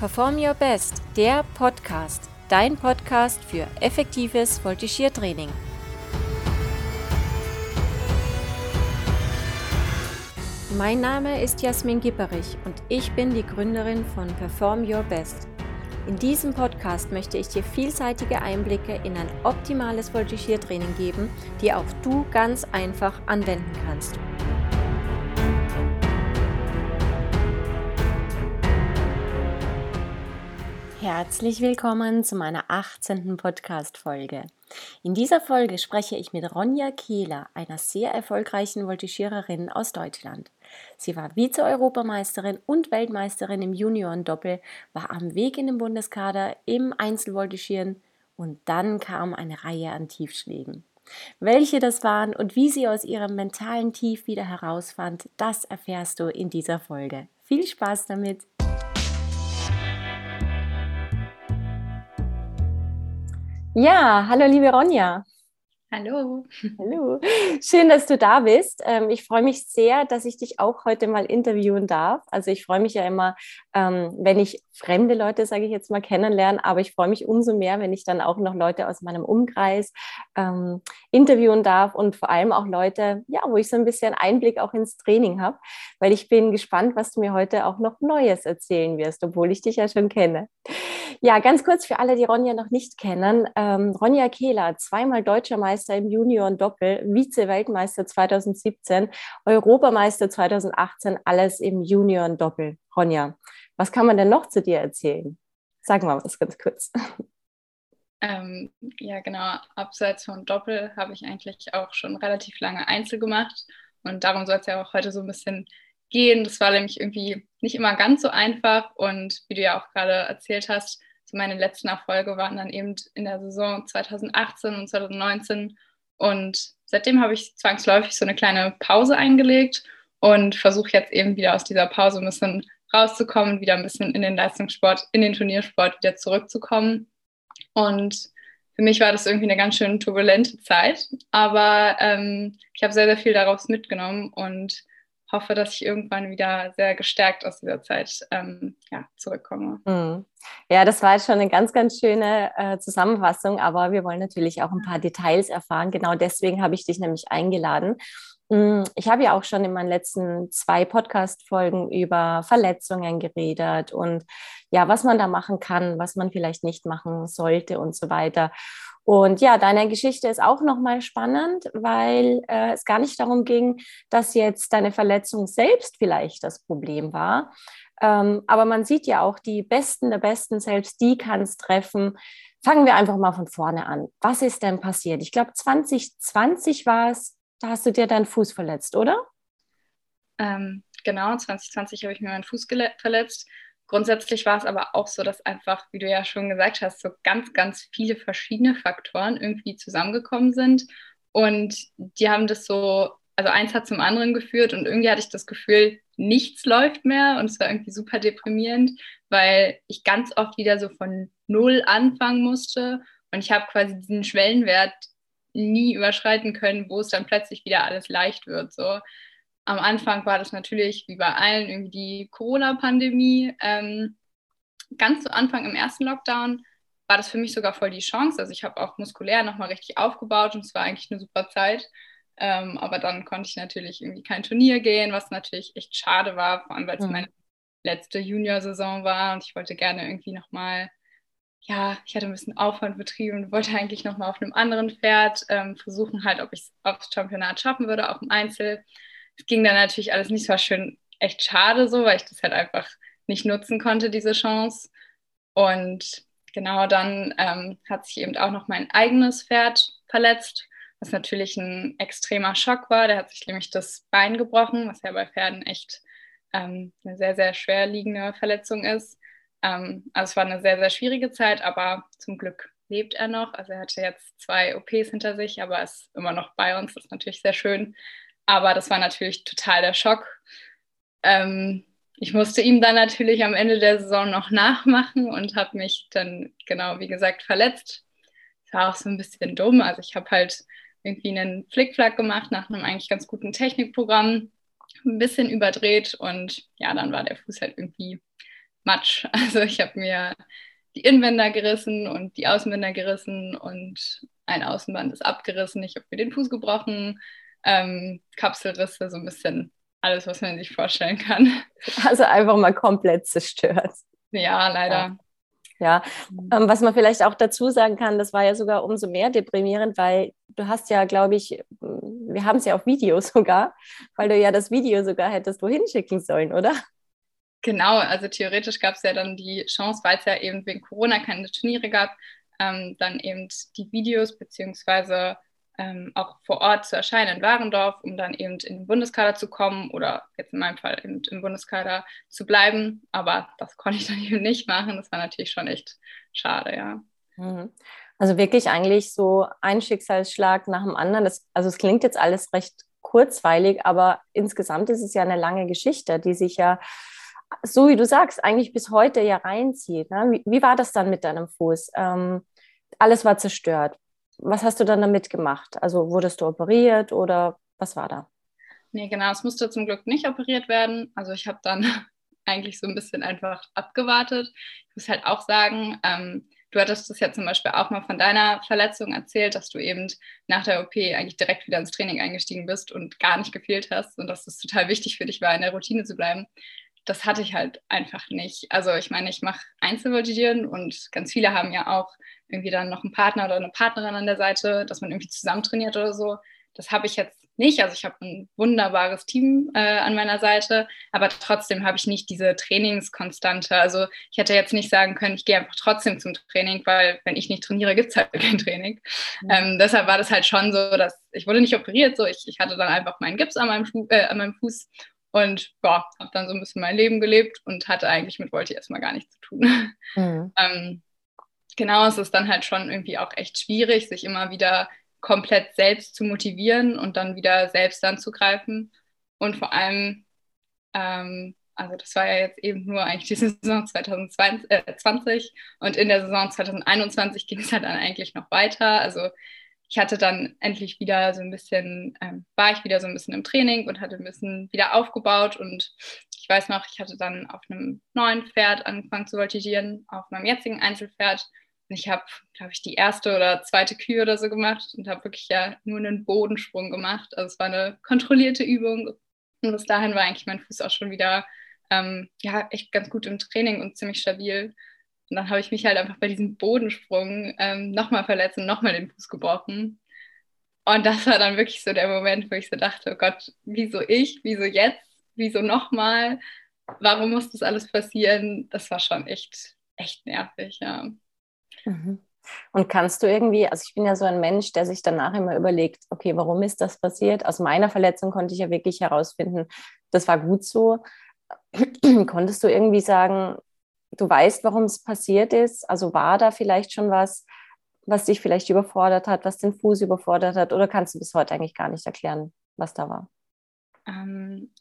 Perform Your Best, der Podcast, dein Podcast für effektives Voltigiertraining. Mein Name ist Jasmin Gipperich und ich bin die Gründerin von Perform Your Best. In diesem Podcast möchte ich dir vielseitige Einblicke in ein optimales Voltigiertraining geben, die auch du ganz einfach anwenden kannst. Herzlich willkommen zu meiner 18. Podcast-Folge. In dieser Folge spreche ich mit Ronja Kehler, einer sehr erfolgreichen Voltigiererin aus Deutschland. Sie war Vize-Europameisterin und Weltmeisterin im Junioren-Doppel, war am Weg in den Bundeskader im Einzelvoltigieren und dann kam eine Reihe an Tiefschlägen. Welche das waren und wie sie aus ihrem mentalen Tief wieder herausfand, das erfährst du in dieser Folge. Viel Spaß damit! Ja, hallo liebe Ronja. Hallo. Hallo. Schön, dass du da bist. Ähm, ich freue mich sehr, dass ich dich auch heute mal interviewen darf. Also ich freue mich ja immer, ähm, wenn ich fremde Leute, sage ich jetzt mal, kennenlerne, aber ich freue mich umso mehr, wenn ich dann auch noch Leute aus meinem Umkreis ähm, interviewen darf und vor allem auch Leute, ja, wo ich so ein bisschen Einblick auch ins Training habe, weil ich bin gespannt, was du mir heute auch noch Neues erzählen wirst, obwohl ich dich ja schon kenne. Ja, ganz kurz für alle, die Ronja noch nicht kennen. Ronja Kehler, zweimal deutscher Meister Weltmeister im Junioren-Doppel, Vize-Weltmeister 2017, Europameister 2018, alles im Junioren-Doppel. Ronja, was kann man denn noch zu dir erzählen? Sag mal was ganz kurz. Ähm, ja, genau. Abseits von Doppel habe ich eigentlich auch schon relativ lange Einzel gemacht. Und darum soll es ja auch heute so ein bisschen gehen. Das war nämlich irgendwie nicht immer ganz so einfach. Und wie du ja auch gerade erzählt hast, so meine letzten Erfolge waren dann eben in der Saison 2018 und 2019. Und seitdem habe ich zwangsläufig so eine kleine Pause eingelegt und versuche jetzt eben wieder aus dieser Pause ein bisschen rauszukommen, wieder ein bisschen in den Leistungssport, in den Turniersport wieder zurückzukommen. Und für mich war das irgendwie eine ganz schön turbulente Zeit, aber ähm, ich habe sehr, sehr viel daraus mitgenommen und hoffe, dass ich irgendwann wieder sehr gestärkt aus dieser Zeit ähm, ja, zurückkomme. Mhm. Ja, das war jetzt schon eine ganz, ganz schöne äh, Zusammenfassung, aber wir wollen natürlich auch ein paar Details erfahren. Genau deswegen habe ich dich nämlich eingeladen. Mm, ich habe ja auch schon in meinen letzten zwei Podcast-Folgen über Verletzungen geredet und ja, was man da machen kann, was man vielleicht nicht machen sollte und so weiter. Und ja, deine Geschichte ist auch nochmal spannend, weil äh, es gar nicht darum ging, dass jetzt deine Verletzung selbst vielleicht das Problem war. Ähm, aber man sieht ja auch, die Besten der Besten, selbst die kann es treffen. Fangen wir einfach mal von vorne an. Was ist denn passiert? Ich glaube, 2020 war es, da hast du dir deinen Fuß verletzt, oder? Ähm, genau, 2020 habe ich mir meinen Fuß verletzt. Grundsätzlich war es aber auch so, dass einfach, wie du ja schon gesagt hast, so ganz, ganz viele verschiedene Faktoren irgendwie zusammengekommen sind. Und die haben das so, also eins hat zum anderen geführt und irgendwie hatte ich das Gefühl, nichts läuft mehr und es war irgendwie super deprimierend, weil ich ganz oft wieder so von null anfangen musste und ich habe quasi diesen Schwellenwert nie überschreiten können, wo es dann plötzlich wieder alles leicht wird. So am Anfang war das natürlich wie bei allen irgendwie die Corona-Pandemie. Ähm, ganz zu Anfang im ersten Lockdown war das für mich sogar voll die Chance. Also ich habe auch muskulär nochmal richtig aufgebaut und es war eigentlich eine super Zeit. Ähm, aber dann konnte ich natürlich irgendwie kein Turnier gehen, was natürlich echt schade war, vor allem weil es mhm. meine letzte Junior-Saison war und ich wollte gerne irgendwie nochmal, ja, ich hatte ein bisschen Aufwand betrieben und wollte eigentlich nochmal auf einem anderen Pferd ähm, versuchen, halt, ob ich es aufs Championat schaffen würde, auch im Einzel es ging dann natürlich alles nicht so schön, echt schade so, weil ich das halt einfach nicht nutzen konnte, diese Chance. Und genau dann ähm, hat sich eben auch noch mein eigenes Pferd verletzt, was natürlich ein extremer Schock war. Der hat sich nämlich das Bein gebrochen, was ja bei Pferden echt ähm, eine sehr, sehr schwer liegende Verletzung ist. Ähm, also es war eine sehr, sehr schwierige Zeit, aber zum Glück lebt er noch. Also er hatte jetzt zwei OPs hinter sich, aber ist immer noch bei uns. Das ist natürlich sehr schön. Aber das war natürlich total der Schock. Ähm, ich musste ihm dann natürlich am Ende der Saison noch nachmachen und habe mich dann, genau wie gesagt, verletzt. Das war auch so ein bisschen dumm. Also ich habe halt irgendwie einen Flickflack gemacht nach einem eigentlich ganz guten Technikprogramm, ein bisschen überdreht und ja, dann war der Fuß halt irgendwie Matsch. Also ich habe mir die Innenbänder gerissen und die Außenbänder gerissen und ein Außenband ist abgerissen. Ich habe mir den Fuß gebrochen, ähm, Kapselrisse, so ein bisschen alles, was man sich vorstellen kann. Also einfach mal komplett zerstört. Ja, leider. Ja, mhm. ähm, was man vielleicht auch dazu sagen kann, das war ja sogar umso mehr deprimierend, weil du hast ja, glaube ich, wir haben es ja auf Video sogar, weil du ja das Video sogar hättest wohin schicken sollen, oder? Genau, also theoretisch gab es ja dann die Chance, weil es ja eben wegen Corona keine Turniere gab, ähm, dann eben die Videos beziehungsweise ähm, auch vor Ort zu erscheinen in Warendorf, um dann eben in den Bundeskader zu kommen oder jetzt in meinem Fall eben im Bundeskader zu bleiben. Aber das konnte ich dann eben nicht machen. Das war natürlich schon echt schade, ja. Mhm. Also wirklich eigentlich so ein Schicksalsschlag nach dem anderen. Das, also es klingt jetzt alles recht kurzweilig, aber insgesamt ist es ja eine lange Geschichte, die sich ja so wie du sagst, eigentlich bis heute ja reinzieht. Ne? Wie, wie, war das dann mit deinem Fuß? Ähm, alles war zerstört. Was hast du dann damit gemacht? Also wurdest du operiert oder was war da? Nee, genau, es musste zum Glück nicht operiert werden. Also ich habe dann eigentlich so ein bisschen einfach abgewartet. Ich muss halt auch sagen, ähm, du hattest das ja zum Beispiel auch mal von deiner Verletzung erzählt, dass du eben nach der OP eigentlich direkt wieder ins Training eingestiegen bist und gar nicht gefehlt hast und dass es total wichtig für dich war, in der Routine zu bleiben das hatte ich halt einfach nicht. Also ich meine, ich mache Einzelvoltigieren und ganz viele haben ja auch irgendwie dann noch einen Partner oder eine Partnerin an der Seite, dass man irgendwie zusammen trainiert oder so. Das habe ich jetzt nicht. Also ich habe ein wunderbares Team äh, an meiner Seite, aber trotzdem habe ich nicht diese Trainingskonstante. Also ich hätte jetzt nicht sagen können, ich gehe einfach trotzdem zum Training, weil wenn ich nicht trainiere, gibt es halt kein Training. Mhm. Ähm, deshalb war das halt schon so, dass ich wurde nicht operiert, so ich, ich hatte dann einfach meinen Gips an meinem, Schuh, äh, an meinem Fuß und ja, habe dann so ein bisschen mein Leben gelebt und hatte eigentlich mit Volti erstmal gar nichts zu tun. Mhm. ähm, genau, es ist dann halt schon irgendwie auch echt schwierig, sich immer wieder komplett selbst zu motivieren und dann wieder selbst anzugreifen. Und vor allem, ähm, also das war ja jetzt eben nur eigentlich die Saison 2020 äh, und in der Saison 2021 ging es halt dann eigentlich noch weiter. Also ich hatte dann endlich wieder so ein bisschen, ähm, war ich wieder so ein bisschen im Training und hatte ein bisschen wieder aufgebaut und ich weiß noch, ich hatte dann auf einem neuen Pferd angefangen zu voltigieren, auf meinem jetzigen Einzelpferd und ich habe, glaube ich, die erste oder zweite Kühe oder so gemacht und habe wirklich ja nur einen Bodensprung gemacht. Also es war eine kontrollierte Übung und bis dahin war eigentlich mein Fuß auch schon wieder ähm, ja, echt ganz gut im Training und ziemlich stabil. Und dann habe ich mich halt einfach bei diesem Bodensprung ähm, nochmal verletzt und nochmal den Fuß gebrochen. Und das war dann wirklich so der Moment, wo ich so dachte, oh Gott, wieso ich, wieso jetzt, wieso nochmal, warum muss das alles passieren? Das war schon echt, echt nervig, ja. Mhm. Und kannst du irgendwie, also ich bin ja so ein Mensch, der sich danach immer überlegt, okay, warum ist das passiert? Aus meiner Verletzung konnte ich ja wirklich herausfinden, das war gut so. Konntest du irgendwie sagen, du weißt, warum es passiert ist. Also war da vielleicht schon was, was dich vielleicht überfordert hat, was den Fuß überfordert hat, oder kannst du bis heute eigentlich gar nicht erklären, was da war? Ähm,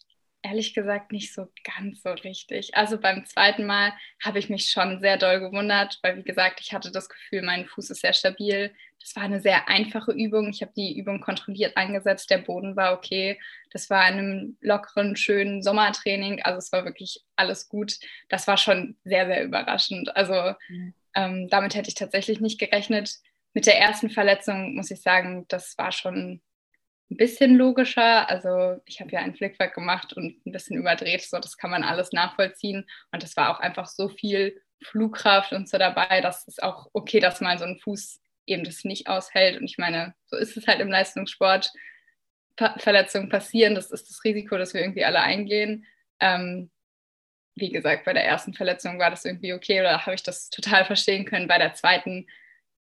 ehrlich gesagt nicht so ganz so richtig. Also beim zweiten Mal habe ich mich schon sehr doll gewundert, weil wie gesagt, ich hatte das Gefühl, mein Fuß ist sehr stabil. Das war eine sehr einfache Übung. Ich habe die Übung kontrolliert eingesetzt. Der Boden war okay. Das war in einem lockeren, schönen Sommertraining. Also es war wirklich alles gut. Das war schon sehr, sehr überraschend. Also mhm. ähm, damit hätte ich tatsächlich nicht gerechnet. Mit der ersten Verletzung muss ich sagen, das war schon ein bisschen logischer. Also ich habe ja einen Flickwerk gemacht und ein bisschen überdreht, so das kann man alles nachvollziehen. Und es war auch einfach so viel Flugkraft und so dabei, dass es auch okay, dass mal so ein Fuß eben das nicht aushält. Und ich meine, so ist es halt im Leistungssport. Pa Verletzungen passieren, das ist das Risiko, das wir irgendwie alle eingehen. Ähm, wie gesagt, bei der ersten Verletzung war das irgendwie okay oder habe ich das total verstehen können. Bei der zweiten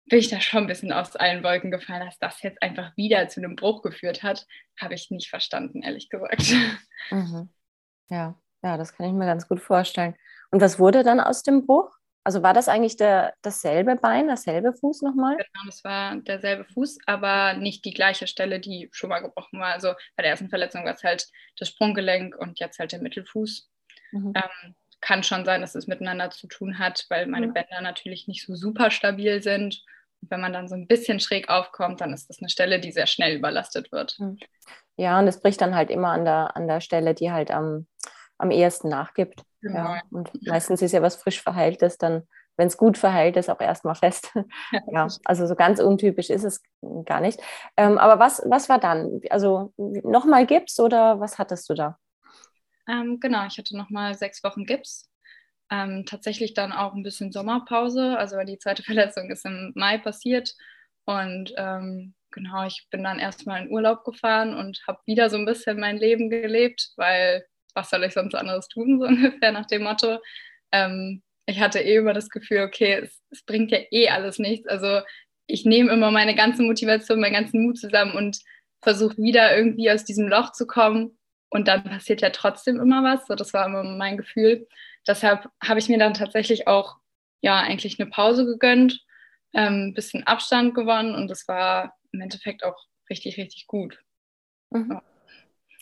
bin ich da schon ein bisschen aus allen Wolken gefallen, dass das jetzt einfach wieder zu einem Bruch geführt hat, habe ich nicht verstanden, ehrlich gesagt. Mhm. Ja, ja, das kann ich mir ganz gut vorstellen. Und was wurde dann aus dem Bruch? Also war das eigentlich der, dasselbe Bein, dasselbe Fuß nochmal? Genau, das war derselbe Fuß, aber nicht die gleiche Stelle, die schon mal gebrochen war. Also bei der ersten Verletzung war es halt das Sprunggelenk und jetzt halt der Mittelfuß. Mhm. Ähm, kann schon sein, dass es miteinander zu tun hat, weil meine mhm. Bänder natürlich nicht so super stabil sind. Und wenn man dann so ein bisschen schräg aufkommt, dann ist das eine Stelle, die sehr schnell überlastet wird. Mhm. Ja, und es bricht dann halt immer an der, an der Stelle, die halt am am ehesten nachgibt. Genau. Ja. Und meistens ist ja was frisch Verheiltes dann, wenn es gut verheilt ist, auch erstmal fest. ja, also so ganz untypisch ist es gar nicht. Ähm, aber was, was war dann? Also nochmal Gips oder was hattest du da? Ähm, genau, ich hatte nochmal sechs Wochen Gips. Ähm, tatsächlich dann auch ein bisschen Sommerpause. Also die zweite Verletzung ist im Mai passiert. Und ähm, genau, ich bin dann erstmal in Urlaub gefahren und habe wieder so ein bisschen mein Leben gelebt, weil was soll ich sonst anderes tun, so ungefähr nach dem Motto. Ähm, ich hatte eh immer das Gefühl, okay, es, es, bringt ja eh alles nichts. Also ich nehme immer meine ganze Motivation, meinen ganzen Mut zusammen und versuche wieder irgendwie aus diesem Loch zu kommen. Und dann passiert ja trotzdem immer was. So, das war immer mein Gefühl. Deshalb habe ich mir dann tatsächlich auch ja eigentlich eine Pause gegönnt, ein ähm, bisschen Abstand gewonnen und das war im Endeffekt auch richtig, richtig gut. Mhm. Ja.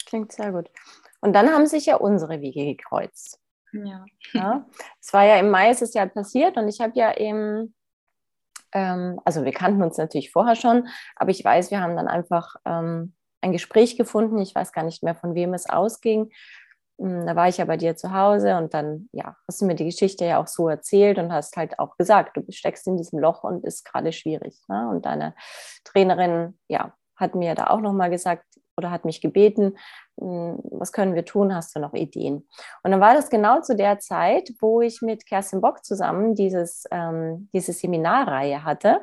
Klingt sehr gut. Und dann haben sich ja unsere Wege gekreuzt. Ja. ja. Es war ja im Mai, ist es ja passiert und ich habe ja eben, ähm, also wir kannten uns natürlich vorher schon, aber ich weiß, wir haben dann einfach ähm, ein Gespräch gefunden. Ich weiß gar nicht mehr, von wem es ausging. Hm, da war ich ja bei dir zu Hause und dann, ja, hast du mir die Geschichte ja auch so erzählt und hast halt auch gesagt, du steckst in diesem Loch und ist gerade schwierig. Ne? Und deine Trainerin, ja, hat mir da auch nochmal gesagt oder hat mich gebeten, hm, was können wir tun, hast du noch Ideen? Und dann war das genau zu der Zeit, wo ich mit Kerstin Bock zusammen dieses, ähm, diese Seminarreihe hatte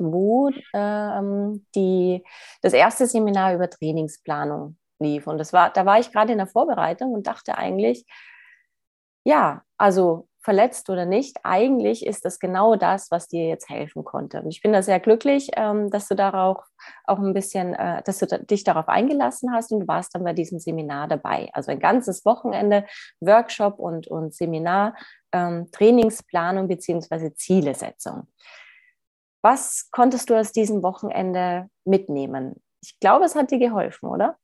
wo ähm, die, das erste Seminar über Trainingsplanung lief. Und das war, da war ich gerade in der Vorbereitung und dachte eigentlich, ja, also verletzt oder nicht, eigentlich ist das genau das, was dir jetzt helfen konnte. Und ich bin da sehr glücklich, ähm, dass du darauf auch ein bisschen, äh, dass du dich darauf eingelassen hast und du warst dann bei diesem Seminar dabei. Also ein ganzes Wochenende Workshop und, und Seminar, ähm, Trainingsplanung beziehungsweise Zielesetzung. Was konntest du aus diesem Wochenende mitnehmen? Ich glaube, es hat dir geholfen, oder?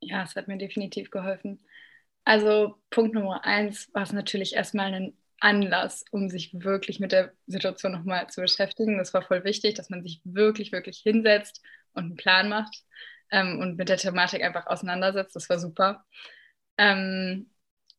Ja, es hat mir definitiv geholfen. Also Punkt Nummer eins war es natürlich erstmal ein Anlass, um sich wirklich mit der Situation nochmal zu beschäftigen. Das war voll wichtig, dass man sich wirklich, wirklich hinsetzt und einen Plan macht ähm, und mit der Thematik einfach auseinandersetzt. Das war super. Ähm,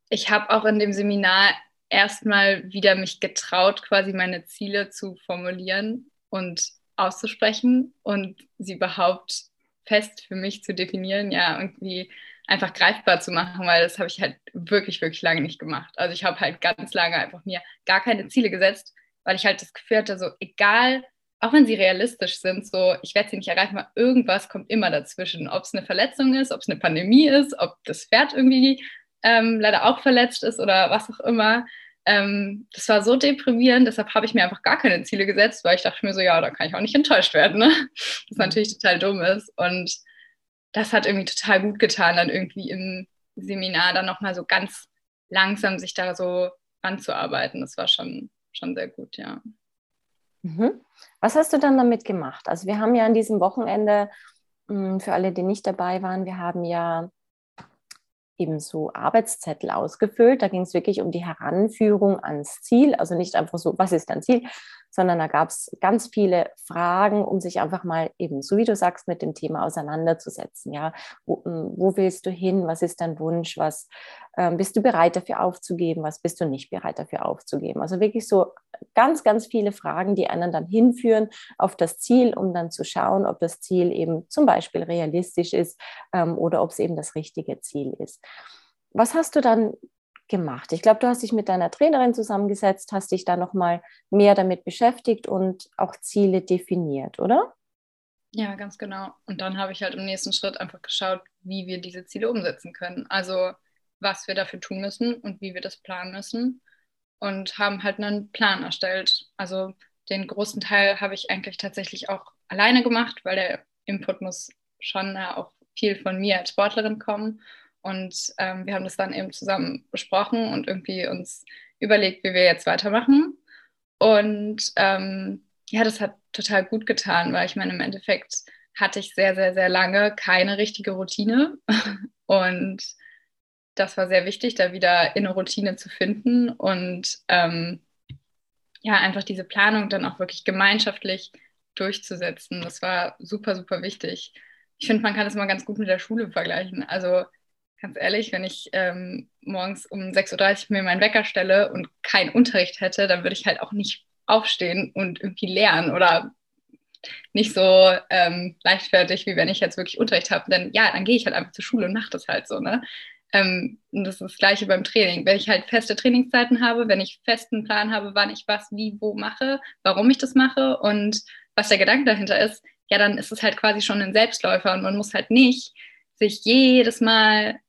ich habe auch in dem Seminar erstmal wieder mich getraut, quasi meine Ziele zu formulieren und auszusprechen und sie überhaupt fest für mich zu definieren, ja, irgendwie einfach greifbar zu machen, weil das habe ich halt wirklich, wirklich lange nicht gemacht. Also ich habe halt ganz lange einfach mir gar keine Ziele gesetzt, weil ich halt das Gefühl hatte, so egal, auch wenn sie realistisch sind, so ich werde sie nicht erreichen, weil irgendwas kommt immer dazwischen. Ob es eine Verletzung ist, ob es eine Pandemie ist, ob das Pferd irgendwie ähm, leider auch verletzt ist oder was auch immer. Ähm, das war so deprimierend, deshalb habe ich mir einfach gar keine Ziele gesetzt, weil ich dachte mir so, ja, da kann ich auch nicht enttäuscht werden, ne? Was natürlich total dumm ist. Und das hat irgendwie total gut getan, dann irgendwie im Seminar dann nochmal so ganz langsam sich da so ranzuarbeiten. Das war schon, schon sehr gut, ja. Mhm. Was hast du dann damit gemacht? Also wir haben ja an diesem Wochenende, hm, für alle, die nicht dabei waren, wir haben ja eben so Arbeitszettel ausgefüllt. Da ging es wirklich um die Heranführung ans Ziel. Also nicht einfach so, was ist dein Ziel, sondern da gab es ganz viele Fragen, um sich einfach mal eben, so wie du sagst, mit dem Thema auseinanderzusetzen. Ja, wo, hm, wo willst du hin? Was ist dein Wunsch? Was ähm, bist du bereit dafür aufzugeben? Was bist du nicht bereit dafür aufzugeben? Also wirklich so ganz, ganz viele Fragen, die einen dann hinführen auf das Ziel, um dann zu schauen, ob das Ziel eben zum Beispiel realistisch ist ähm, oder ob es eben das richtige Ziel ist. Was hast du dann gemacht? Ich glaube, du hast dich mit deiner Trainerin zusammengesetzt, hast dich da nochmal mehr damit beschäftigt und auch Ziele definiert, oder? Ja, ganz genau. Und dann habe ich halt im nächsten Schritt einfach geschaut, wie wir diese Ziele umsetzen können. Also was wir dafür tun müssen und wie wir das planen müssen. Und haben halt einen Plan erstellt. Also den großen Teil habe ich eigentlich tatsächlich auch alleine gemacht, weil der Input muss schon auch viel von mir als Sportlerin kommen. Und ähm, wir haben das dann eben zusammen besprochen und irgendwie uns überlegt, wie wir jetzt weitermachen. Und ähm, ja, das hat total gut getan, weil ich meine, im Endeffekt hatte ich sehr, sehr, sehr lange keine richtige Routine. Und das war sehr wichtig, da wieder in eine Routine zu finden und ähm, ja, einfach diese Planung dann auch wirklich gemeinschaftlich durchzusetzen. Das war super, super wichtig. Ich finde, man kann das mal ganz gut mit der Schule vergleichen. Also ganz ehrlich, wenn ich ähm, morgens um 6.30 Uhr mir meinen Wecker stelle und keinen Unterricht hätte, dann würde ich halt auch nicht aufstehen und irgendwie lernen oder nicht so ähm, leichtfertig, wie wenn ich jetzt wirklich Unterricht habe. Denn ja, dann gehe ich halt einfach zur Schule und mache das halt so. Ne? Ähm, und das ist das Gleiche beim Training. Wenn ich halt feste Trainingszeiten habe, wenn ich festen Plan habe, wann ich was, wie, wo mache, warum ich das mache und was der Gedanke dahinter ist, ja, dann ist es halt quasi schon ein Selbstläufer und man muss halt nicht sich jedes Mal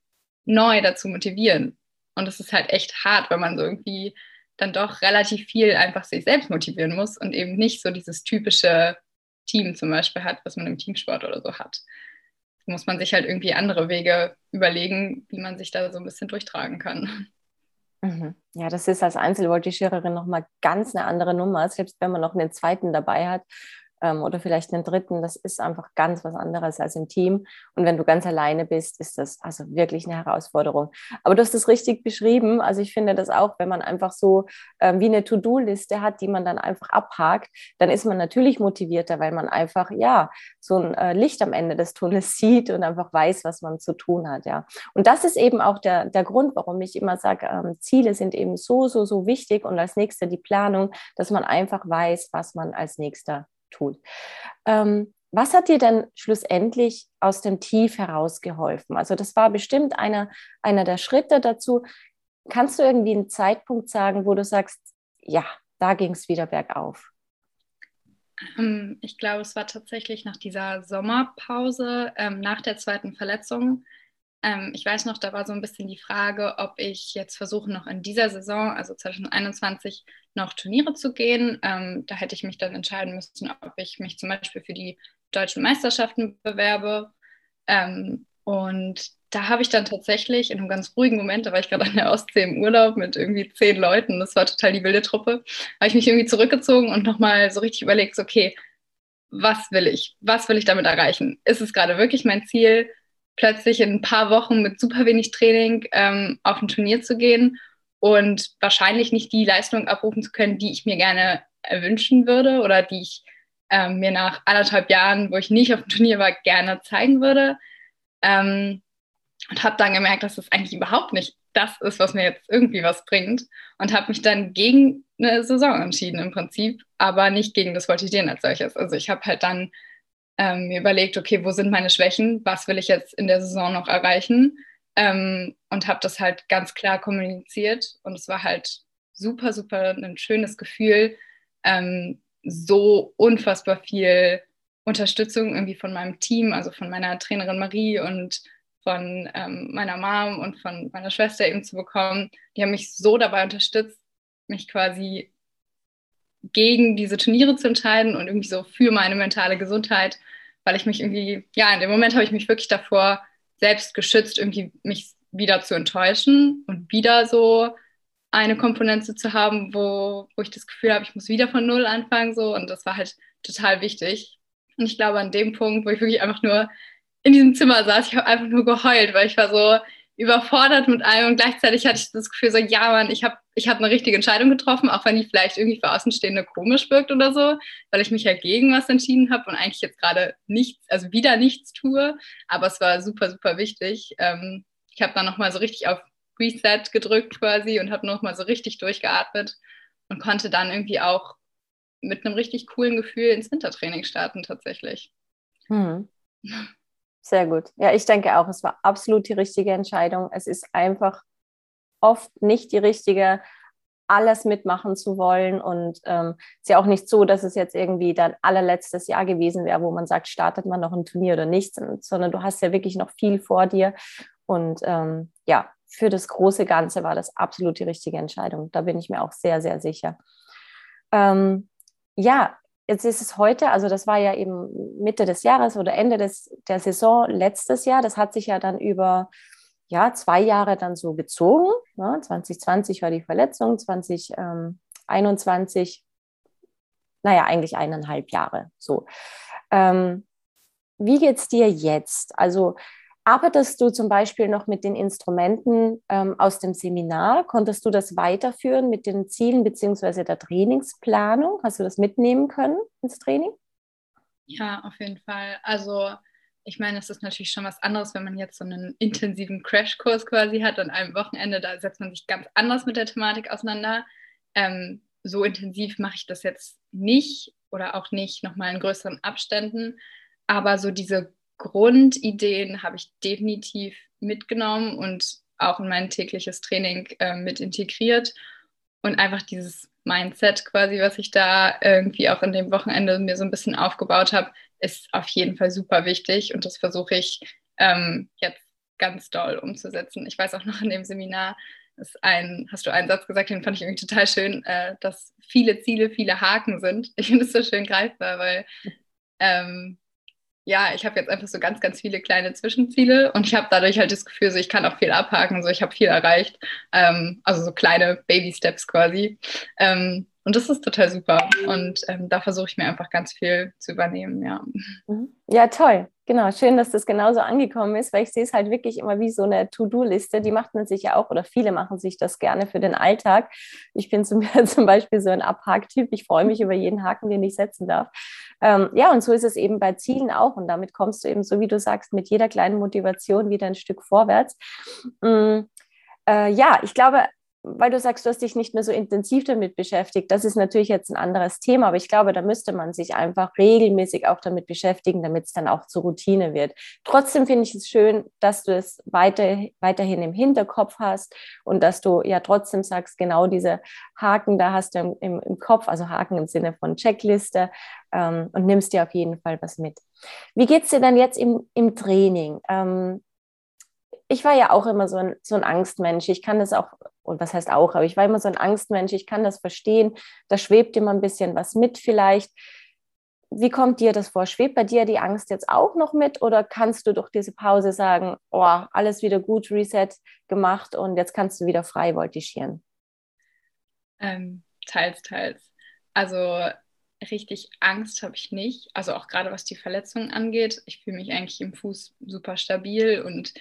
neu dazu motivieren. Und es ist halt echt hart, wenn man so irgendwie dann doch relativ viel einfach sich selbst motivieren muss und eben nicht so dieses typische Team zum Beispiel hat, was man im Teamsport oder so hat. Da muss man sich halt irgendwie andere Wege überlegen, wie man sich da so ein bisschen durchtragen kann. Mhm. Ja, das ist als Einzelvoltigiererin nochmal ganz eine andere Nummer, selbst wenn man noch einen zweiten dabei hat ähm, oder vielleicht einen dritten. Das ist einfach ganz was anderes als im Team. Und wenn du ganz alleine bist, ist das also wirklich eine Herausforderung. Aber du hast das richtig beschrieben. Also ich finde das auch, wenn man einfach so ähm, wie eine To-Do-Liste hat, die man dann einfach abhakt, dann ist man natürlich motivierter, weil man einfach ja so ein äh, Licht am Ende des Tunnels sieht und einfach weiß, was man zu tun hat. Ja. Und das ist eben auch der, der Grund, warum ich immer sage, ähm, Ziele sind eben so, so, so wichtig und als nächster die Planung, dass man einfach weiß, was man als nächster tut. Ähm, was hat dir denn schlussendlich aus dem Tief herausgeholfen? Also das war bestimmt einer, einer der Schritte dazu. Kannst du irgendwie einen Zeitpunkt sagen, wo du sagst, ja, da ging es wieder bergauf? Ähm, ich glaube, es war tatsächlich nach dieser Sommerpause, ähm, nach der zweiten Verletzung. Ähm, ich weiß noch, da war so ein bisschen die Frage, ob ich jetzt versuche, noch in dieser Saison, also 2021, noch Turniere zu gehen. Ähm, da hätte ich mich dann entscheiden müssen, ob ich mich zum Beispiel für die deutschen Meisterschaften bewerbe. Ähm, und da habe ich dann tatsächlich in einem ganz ruhigen Moment, da war ich gerade an der Ostsee im Urlaub mit irgendwie zehn Leuten, das war total die wilde Truppe, habe ich mich irgendwie zurückgezogen und nochmal so richtig überlegt, okay, was will ich? Was will ich damit erreichen? Ist es gerade wirklich mein Ziel, plötzlich in ein paar Wochen mit super wenig Training ähm, auf ein Turnier zu gehen und wahrscheinlich nicht die Leistung abrufen zu können, die ich mir gerne wünschen würde oder die ich ähm, mir nach anderthalb Jahren, wo ich nicht auf dem Turnier war, gerne zeigen würde. Ähm, und habe dann gemerkt, dass das eigentlich überhaupt nicht das ist, was mir jetzt irgendwie was bringt. Und habe mich dann gegen eine Saison entschieden im Prinzip, aber nicht gegen das Voltigieren als solches. Also ich habe halt dann ähm, mir überlegt, okay, wo sind meine Schwächen, was will ich jetzt in der Saison noch erreichen? Ähm, und habe das halt ganz klar kommuniziert. Und es war halt super, super ein schönes Gefühl, ähm, so unfassbar viel Unterstützung irgendwie von meinem Team, also von meiner Trainerin Marie und von ähm, meiner Mom und von meiner Schwester eben zu bekommen. Die haben mich so dabei unterstützt, mich quasi gegen diese Turniere zu entscheiden und irgendwie so für meine mentale Gesundheit, weil ich mich irgendwie, ja, in dem Moment habe ich mich wirklich davor selbst geschützt, irgendwie mich wieder zu enttäuschen und wieder so eine Komponente zu haben, wo, wo ich das Gefühl habe, ich muss wieder von Null anfangen. So. Und das war halt total wichtig. Und ich glaube, an dem Punkt, wo ich wirklich einfach nur in diesem Zimmer saß, ich habe einfach nur geheult, weil ich war so überfordert mit allem und gleichzeitig hatte ich das Gefühl so, ja Mann, ich habe ich hab eine richtige Entscheidung getroffen, auch wenn die vielleicht irgendwie für Außenstehende komisch wirkt oder so, weil ich mich ja gegen was entschieden habe und eigentlich jetzt gerade nichts, also wieder nichts tue, aber es war super, super wichtig. Ähm, ich habe dann nochmal so richtig auf Reset gedrückt quasi und habe nochmal so richtig durchgeatmet und konnte dann irgendwie auch mit einem richtig coolen Gefühl ins Wintertraining starten tatsächlich. Hm. Sehr gut. Ja, ich denke auch, es war absolut die richtige Entscheidung. Es ist einfach oft nicht die richtige, alles mitmachen zu wollen. Und ähm, es ist ja auch nicht so, dass es jetzt irgendwie dein allerletztes Jahr gewesen wäre, wo man sagt, startet man noch ein Turnier oder nichts, sondern du hast ja wirklich noch viel vor dir. Und ähm, ja, für das große Ganze war das absolut die richtige Entscheidung. Da bin ich mir auch sehr, sehr sicher. Ähm, ja, Jetzt ist es heute, also das war ja eben Mitte des Jahres oder Ende des, der Saison letztes Jahr. Das hat sich ja dann über ja, zwei Jahre dann so gezogen. Ne? 2020 war die Verletzung, 2021, naja, eigentlich eineinhalb Jahre. So. Ähm, wie geht es dir jetzt? Also Arbeitest du zum Beispiel noch mit den Instrumenten ähm, aus dem Seminar? Konntest du das weiterführen mit den Zielen bzw. der Trainingsplanung? Hast du das mitnehmen können ins Training? Ja, auf jeden Fall. Also ich meine, es ist natürlich schon was anderes, wenn man jetzt so einen intensiven Crashkurs quasi hat an einem Wochenende, da setzt man sich ganz anders mit der Thematik auseinander. Ähm, so intensiv mache ich das jetzt nicht oder auch nicht nochmal in größeren Abständen. Aber so diese Grundideen habe ich definitiv mitgenommen und auch in mein tägliches Training äh, mit integriert. Und einfach dieses Mindset quasi, was ich da irgendwie auch in dem Wochenende mir so ein bisschen aufgebaut habe, ist auf jeden Fall super wichtig. Und das versuche ich ähm, jetzt ganz doll umzusetzen. Ich weiß auch noch in dem Seminar, ist ein, hast du einen Satz gesagt, den fand ich irgendwie total schön, äh, dass viele Ziele, viele Haken sind. Ich finde es so schön greifbar, weil ähm, ja, ich habe jetzt einfach so ganz, ganz viele kleine Zwischenziele und ich habe dadurch halt das Gefühl, so ich kann auch viel abhaken, so ich habe viel erreicht. Ähm, also so kleine Baby-Steps quasi. Ähm, und das ist total super. Und ähm, da versuche ich mir einfach ganz viel zu übernehmen, ja. Mhm. Ja, toll. Genau, schön, dass das genauso angekommen ist, weil ich sehe es halt wirklich immer wie so eine To-Do-Liste. Die macht man sich ja auch oder viele machen sich das gerne für den Alltag. Ich bin zum, zum Beispiel so ein Abhaktyp. Ich freue mich über jeden Haken, den ich setzen darf. Ähm, ja, und so ist es eben bei Zielen auch. Und damit kommst du eben, so wie du sagst, mit jeder kleinen Motivation wieder ein Stück vorwärts. Mhm. Äh, ja, ich glaube, weil du sagst, du hast dich nicht mehr so intensiv damit beschäftigt, das ist natürlich jetzt ein anderes Thema, aber ich glaube, da müsste man sich einfach regelmäßig auch damit beschäftigen, damit es dann auch zur Routine wird. Trotzdem finde ich es schön, dass du es weiter, weiterhin im Hinterkopf hast und dass du ja trotzdem sagst, genau diese Haken, da hast du im, im Kopf, also Haken im Sinne von Checkliste ähm, und nimmst dir auf jeden Fall was mit. Wie geht es dir dann jetzt im, im Training? Ähm, ich war ja auch immer so ein, so ein Angstmensch. Ich kann das auch, und was heißt auch, aber ich war immer so ein Angstmensch. Ich kann das verstehen. Da schwebt immer ein bisschen was mit vielleicht. Wie kommt dir das vor? Schwebt bei dir die Angst jetzt auch noch mit oder kannst du durch diese Pause sagen, oh, alles wieder gut, Reset gemacht und jetzt kannst du wieder frei voltigieren? Ähm, teils, teils. Also richtig Angst habe ich nicht. Also auch gerade was die Verletzungen angeht. Ich fühle mich eigentlich im Fuß super stabil und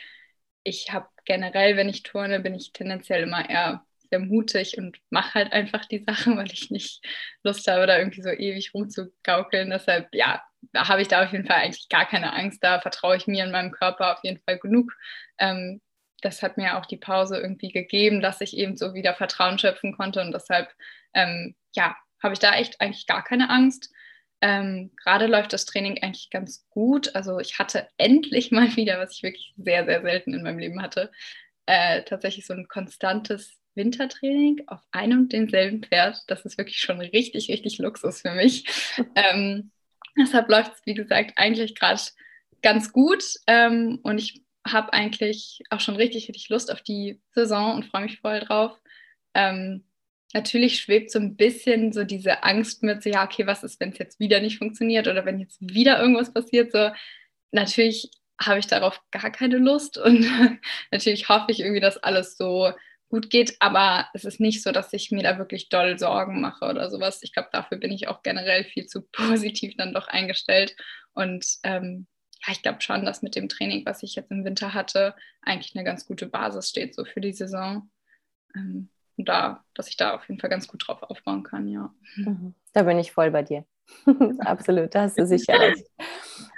ich habe generell, wenn ich turne, bin ich tendenziell immer eher sehr mutig und mache halt einfach die Sachen, weil ich nicht Lust habe, da irgendwie so ewig rumzugaukeln. Deshalb, ja, habe ich da auf jeden Fall eigentlich gar keine Angst. Da vertraue ich mir und meinem Körper auf jeden Fall genug. Ähm, das hat mir auch die Pause irgendwie gegeben, dass ich eben so wieder Vertrauen schöpfen konnte. Und deshalb, ähm, ja, habe ich da echt eigentlich gar keine Angst. Ähm, Gerade läuft das Training eigentlich ganz gut. Also ich hatte endlich mal wieder, was ich wirklich sehr, sehr selten in meinem Leben hatte, äh, tatsächlich so ein konstantes Wintertraining auf einem und denselben Pferd. Das ist wirklich schon richtig, richtig Luxus für mich. ähm, deshalb läuft es, wie gesagt, eigentlich gerade ganz gut. Ähm, und ich habe eigentlich auch schon richtig, richtig Lust auf die Saison und freue mich voll drauf. Ähm, natürlich schwebt so ein bisschen so diese Angst mit, so ja, okay, was ist, wenn es jetzt wieder nicht funktioniert oder wenn jetzt wieder irgendwas passiert? So, natürlich habe ich darauf gar keine Lust und natürlich hoffe ich irgendwie, dass alles so gut geht, aber es ist nicht so, dass ich mir da wirklich doll Sorgen mache oder sowas. Ich glaube, dafür bin ich auch generell viel zu positiv dann doch eingestellt und ähm, ja, ich glaube schon, dass mit dem Training, was ich jetzt im Winter hatte, eigentlich eine ganz gute Basis steht so für die Saison. Ähm, da, dass ich da auf jeden Fall ganz gut drauf aufbauen kann, ja. Mhm. Da bin ich voll bei dir. Absolut, da hast du sicher recht.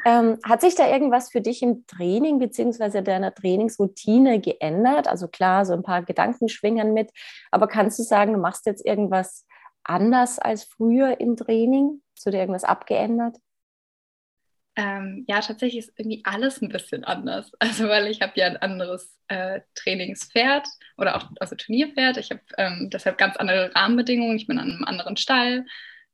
Ähm, hat sich da irgendwas für dich im Training bzw. deiner Trainingsroutine geändert? Also klar, so ein paar Gedanken schwingen mit, aber kannst du sagen, du machst jetzt irgendwas anders als früher im Training? Hast du dir irgendwas abgeändert? Ähm, ja, tatsächlich ist irgendwie alles ein bisschen anders. Also weil ich habe ja ein anderes äh, Trainingspferd oder auch also Turnierpferd. Ich habe ähm, deshalb ganz andere Rahmenbedingungen. Ich bin an einem anderen Stall.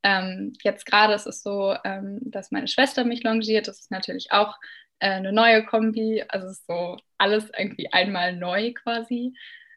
Ähm, jetzt gerade ist es so, ähm, dass meine Schwester mich longiert. Das ist natürlich auch äh, eine neue Kombi. Also es ist so alles irgendwie einmal neu quasi.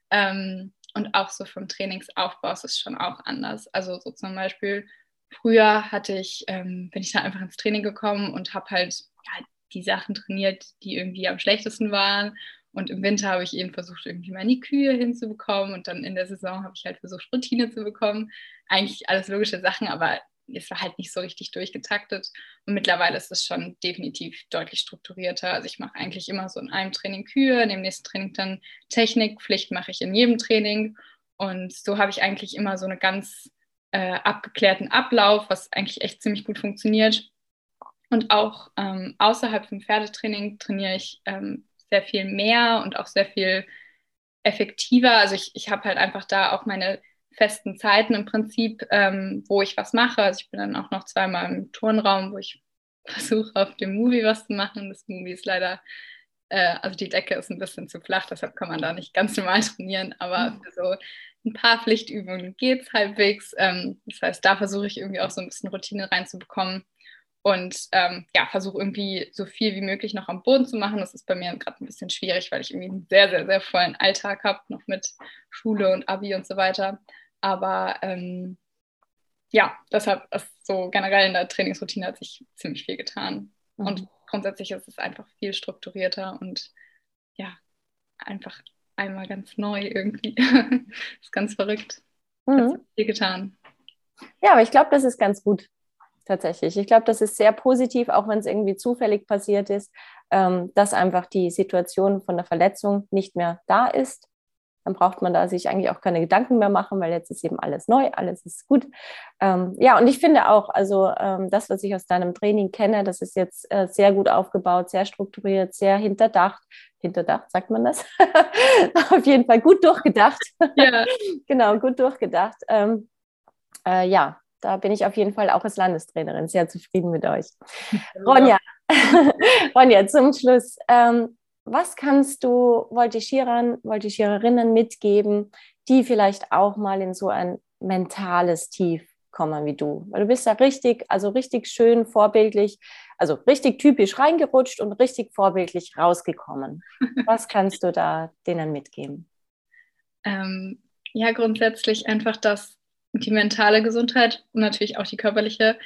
Ähm, und auch so vom Trainingsaufbau ist es schon auch anders. Also so zum Beispiel früher hatte ich, ähm, bin ich da einfach ins Training gekommen und habe halt ja, die Sachen trainiert, die irgendwie am schlechtesten waren. Und im Winter habe ich eben versucht, irgendwie meine Kühe hinzubekommen. Und dann in der Saison habe ich halt versucht, Routine zu bekommen. Eigentlich alles logische Sachen, aber es war halt nicht so richtig durchgetaktet. Und mittlerweile ist es schon definitiv deutlich strukturierter. Also ich mache eigentlich immer so in einem Training Kühe, in dem nächsten Training dann Technik, Pflicht mache ich in jedem Training. Und so habe ich eigentlich immer so eine ganz äh, abgeklärten Ablauf, was eigentlich echt ziemlich gut funktioniert. Und auch ähm, außerhalb vom Pferdetraining trainiere ich ähm, sehr viel mehr und auch sehr viel effektiver. Also ich, ich habe halt einfach da auch meine festen Zeiten im Prinzip, ähm, wo ich was mache. Also ich bin dann auch noch zweimal im Turnraum, wo ich versuche auf dem Movie was zu machen. Das Movie ist leider, äh, also die Decke ist ein bisschen zu flach, deshalb kann man da nicht ganz normal trainieren, aber mhm. für so ein paar Pflichtübungen geht es halbwegs. Ähm, das heißt, da versuche ich irgendwie auch so ein bisschen Routine reinzubekommen und ähm, ja, versuche irgendwie so viel wie möglich noch am Boden zu machen. Das ist bei mir gerade ein bisschen schwierig, weil ich irgendwie einen sehr, sehr, sehr vollen Alltag habe, noch mit Schule und Abi und so weiter. Aber ähm, ja, deshalb ist so generell in der Trainingsroutine hat sich ziemlich viel getan. Mhm. Und grundsätzlich ist es einfach viel strukturierter und ja, einfach einmal ganz neu irgendwie. ist ganz verrückt. Mhm. Hat viel getan. Ja, aber ich glaube, das ist ganz gut tatsächlich. Ich glaube, das ist sehr positiv, auch wenn es irgendwie zufällig passiert ist, ähm, dass einfach die Situation von der Verletzung nicht mehr da ist. Dann braucht man da sich eigentlich auch keine Gedanken mehr machen, weil jetzt ist eben alles neu, alles ist gut. Ähm, ja, und ich finde auch, also ähm, das, was ich aus deinem Training kenne, das ist jetzt äh, sehr gut aufgebaut, sehr strukturiert, sehr hinterdacht. Hinterdacht, sagt man das? Auf jeden Fall gut durchgedacht. Ja. genau, gut durchgedacht. Ähm, äh, ja, da bin ich auf jeden Fall auch als Landestrainerin sehr zufrieden mit euch. Ronja, Ronja, zum Schluss. Ähm, was kannst du Voltigierern, Voltigiererinnen mitgeben, die vielleicht auch mal in so ein mentales Tief kommen wie du? Weil du bist ja richtig, also richtig schön vorbildlich, also richtig typisch reingerutscht und richtig vorbildlich rausgekommen. Was kannst du da denen mitgeben? Ähm, ja, grundsätzlich einfach, dass die mentale Gesundheit und natürlich auch die körperliche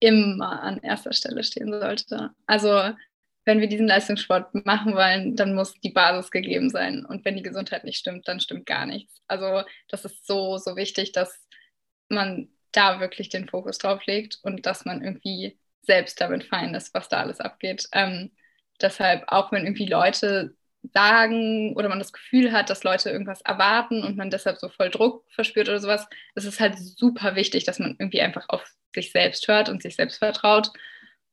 immer an erster Stelle stehen sollte. Also wenn wir diesen Leistungssport machen wollen, dann muss die Basis gegeben sein. Und wenn die Gesundheit nicht stimmt, dann stimmt gar nichts. Also das ist so, so wichtig, dass man da wirklich den Fokus drauf legt und dass man irgendwie selbst damit fein ist, was da alles abgeht. Ähm, deshalb, auch wenn irgendwie Leute sagen oder man das Gefühl hat, dass Leute irgendwas erwarten und man deshalb so voll Druck verspürt oder sowas, ist es halt super wichtig, dass man irgendwie einfach auf sich selbst hört und sich selbst vertraut.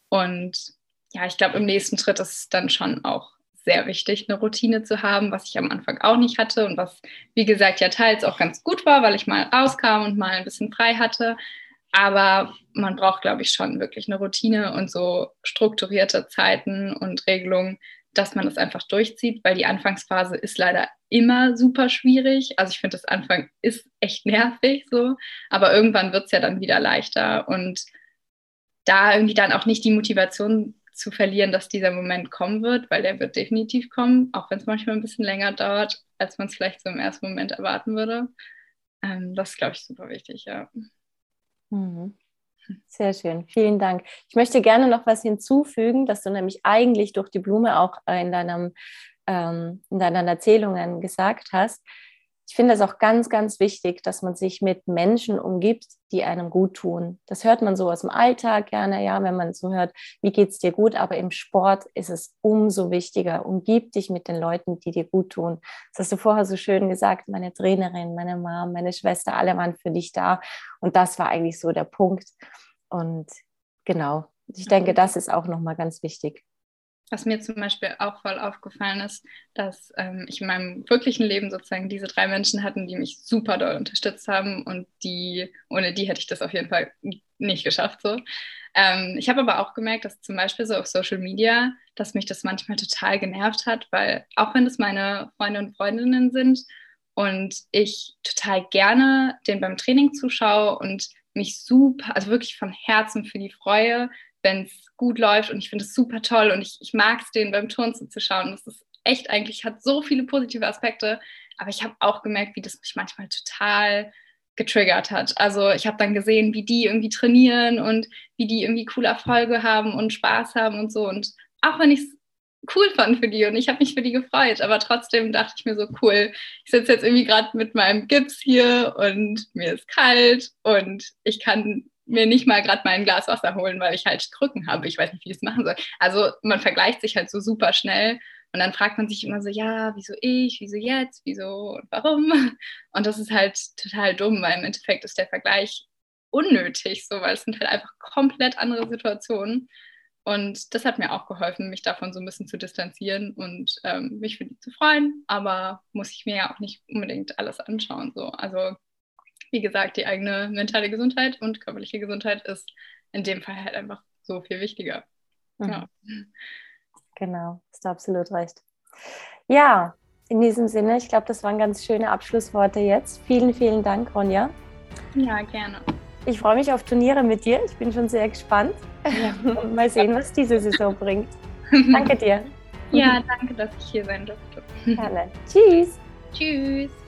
Und ja, ich glaube, im nächsten Schritt ist es dann schon auch sehr wichtig, eine Routine zu haben, was ich am Anfang auch nicht hatte und was, wie gesagt, ja teils auch ganz gut war, weil ich mal rauskam und mal ein bisschen frei hatte. Aber man braucht, glaube ich, schon wirklich eine Routine und so strukturierte Zeiten und Regelungen, dass man das einfach durchzieht, weil die Anfangsphase ist leider immer super schwierig. Also ich finde, das Anfang ist echt nervig so, aber irgendwann wird es ja dann wieder leichter und da irgendwie dann auch nicht die Motivation zu verlieren, dass dieser Moment kommen wird, weil der wird definitiv kommen, auch wenn es manchmal ein bisschen länger dauert, als man es vielleicht so im ersten Moment erwarten würde. Ähm, das ist, glaube ich, super wichtig, ja. Mhm. Sehr schön, vielen Dank. Ich möchte gerne noch was hinzufügen, dass du nämlich eigentlich durch die Blume auch äh, in, deinem, ähm, in deinen Erzählungen gesagt hast. Ich finde es auch ganz, ganz wichtig, dass man sich mit Menschen umgibt, die einem gut tun. Das hört man so aus dem Alltag gerne, ja, wenn man so hört, wie geht es dir gut, aber im Sport ist es umso wichtiger. Umgib dich mit den Leuten, die dir gut tun. Das hast du vorher so schön gesagt, meine Trainerin, meine Mom, meine Schwester, alle waren für dich da. Und das war eigentlich so der Punkt. Und genau, ich denke, das ist auch nochmal ganz wichtig. Was mir zum Beispiel auch voll aufgefallen ist, dass ähm, ich in meinem wirklichen Leben sozusagen diese drei Menschen hatten, die mich super doll unterstützt haben und die, ohne die hätte ich das auf jeden Fall nicht geschafft. So. Ähm, ich habe aber auch gemerkt, dass zum Beispiel so auf Social Media, dass mich das manchmal total genervt hat, weil auch wenn es meine Freunde und Freundinnen sind und ich total gerne den beim Training zuschaue und mich super, also wirklich von Herzen für die freue, wenn es gut läuft und ich finde es super toll und ich, ich mag es, denen beim Turnen zuzuschauen. Das ist echt eigentlich, hat so viele positive Aspekte, aber ich habe auch gemerkt, wie das mich manchmal total getriggert hat. Also ich habe dann gesehen, wie die irgendwie trainieren und wie die irgendwie coole Erfolge haben und Spaß haben und so. Und auch wenn ich es cool fand für die und ich habe mich für die gefreut, aber trotzdem dachte ich mir so, cool, ich sitze jetzt irgendwie gerade mit meinem Gips hier und mir ist kalt und ich kann mir nicht mal gerade mein Glas Wasser holen, weil ich halt Krücken habe. Ich weiß nicht, wie ich es machen soll. Also man vergleicht sich halt so super schnell und dann fragt man sich immer so, ja, wieso ich, wieso jetzt, wieso und warum? Und das ist halt total dumm, weil im Endeffekt ist der Vergleich unnötig, so, weil es sind halt einfach komplett andere Situationen. Und das hat mir auch geholfen, mich davon so ein bisschen zu distanzieren und ähm, mich für die zu freuen. Aber muss ich mir ja auch nicht unbedingt alles anschauen. So. Also wie gesagt, die eigene mentale Gesundheit und körperliche Gesundheit ist in dem Fall halt einfach so viel wichtiger. Mhm. Ja. Genau, hast du absolut recht. Ja, in diesem Sinne, ich glaube, das waren ganz schöne Abschlussworte jetzt. Vielen, vielen Dank, Ronja. Ja, gerne. Ich freue mich auf Turniere mit dir. Ich bin schon sehr gespannt. Ja. Mal sehen, was diese Saison bringt. Danke dir. Ja, danke, dass ich hier sein durfte. Gerne. Tschüss. Tschüss.